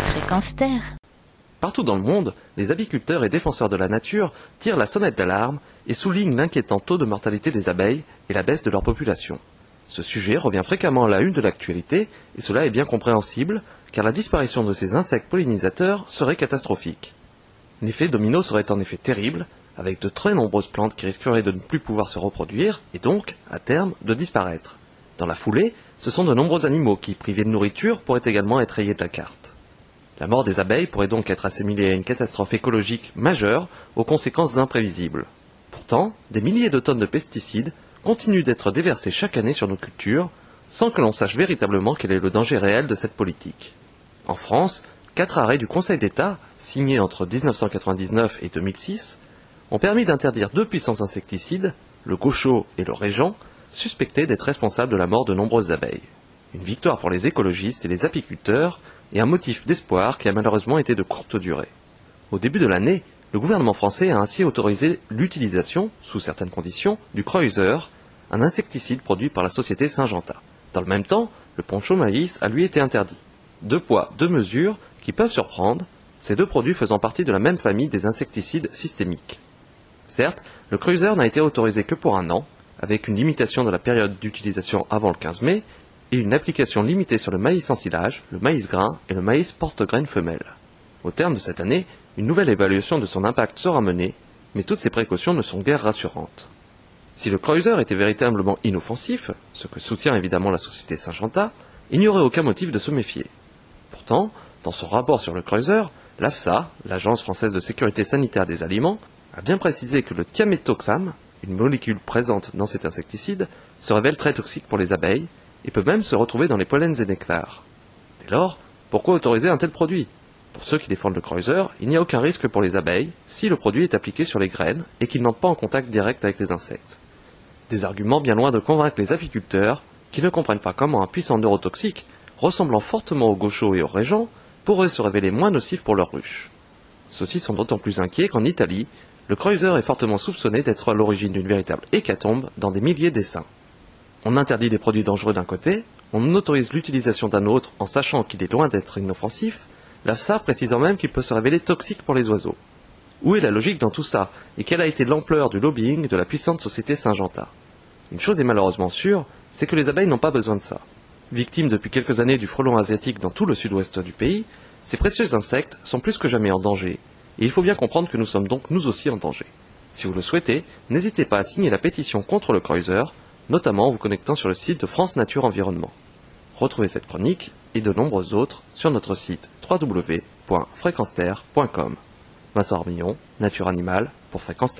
Fréquence Terre. Partout dans le monde, les apiculteurs et défenseurs de la nature tirent la sonnette d'alarme et soulignent l'inquiétant taux de mortalité des abeilles et la baisse de leur population. Ce sujet revient fréquemment à la une de l'actualité et cela est bien compréhensible car la disparition de ces insectes pollinisateurs serait catastrophique. L'effet domino serait en effet terrible, avec de très nombreuses plantes qui risqueraient de ne plus pouvoir se reproduire et donc, à terme, de disparaître. Dans la foulée, ce sont de nombreux animaux qui, privés de nourriture, pourraient également être rayés de la carte. La mort des abeilles pourrait donc être assimilée à une catastrophe écologique majeure aux conséquences imprévisibles. Pourtant, des milliers de tonnes de pesticides continuent d'être déversés chaque année sur nos cultures, sans que l'on sache véritablement quel est le danger réel de cette politique. En France, quatre arrêts du Conseil d'État, signés entre 1999 et 2006, ont permis d'interdire deux puissants insecticides, le gaucho et le régent, suspectés d'être responsables de la mort de nombreuses abeilles. Une victoire pour les écologistes et les apiculteurs et un motif d'espoir qui a malheureusement été de courte durée. Au début de l'année, le gouvernement français a ainsi autorisé l'utilisation, sous certaines conditions, du Kreuzer, un insecticide produit par la société Syngenta. Dans le même temps, le poncho maïs a lui été interdit. Deux poids, deux mesures qui peuvent surprendre, ces deux produits faisant partie de la même famille des insecticides systémiques. Certes, le Cruiser n'a été autorisé que pour un an, avec une limitation de la période d'utilisation avant le 15 mai, et une application limitée sur le maïs en silage, le maïs grain et le maïs porte-graine femelle. Au terme de cette année, une nouvelle évaluation de son impact sera menée, mais toutes ces précautions ne sont guère rassurantes. Si le Cruiser était véritablement inoffensif, ce que soutient évidemment la société Syngenta, il n'y aurait aucun motif de se méfier. Pourtant, dans son rapport sur le Cruiser, l'AFSA, l'Agence française de sécurité sanitaire des aliments, a bien précisé que le thiaméthoxam, une molécule présente dans cet insecticide, se révèle très toxique pour les abeilles et peut même se retrouver dans les pollens et nectars. Dès lors, pourquoi autoriser un tel produit? Pour ceux qui défendent le Kreuzer, il n'y a aucun risque pour les abeilles si le produit est appliqué sur les graines et qu'il n'entre pas en contact direct avec les insectes. Des arguments bien loin de convaincre les apiculteurs qui ne comprennent pas comment un puissant neurotoxique, ressemblant fortement au gaucho et au régent, pourrait se révéler moins nocif pour leurs ruches. Ceux-ci sont d'autant plus inquiets qu'en Italie, le Kreuzer est fortement soupçonné d'être à l'origine d'une véritable hécatombe dans des milliers d'essaims. On interdit des produits dangereux d'un côté, on autorise l'utilisation d'un autre en sachant qu'il est loin d'être inoffensif, l'AFSA précisant même qu'il peut se révéler toxique pour les oiseaux. Où est la logique dans tout ça et quelle a été l'ampleur du lobbying de la puissante société Syngenta? Une chose est malheureusement sûre, c'est que les abeilles n'ont pas besoin de ça. Victimes depuis quelques années du frelon asiatique dans tout le sud-ouest du pays, ces précieux insectes sont plus que jamais en danger et il faut bien comprendre que nous sommes donc nous aussi en danger. Si vous le souhaitez, n'hésitez pas à signer la pétition contre le Kreuzer, notamment en vous connectant sur le site de France Nature Environnement. Retrouvez cette chronique et de nombreuses autres sur notre site www.fréquenceterre.com. Vincent Armillon, Nature Animale pour Fréquence.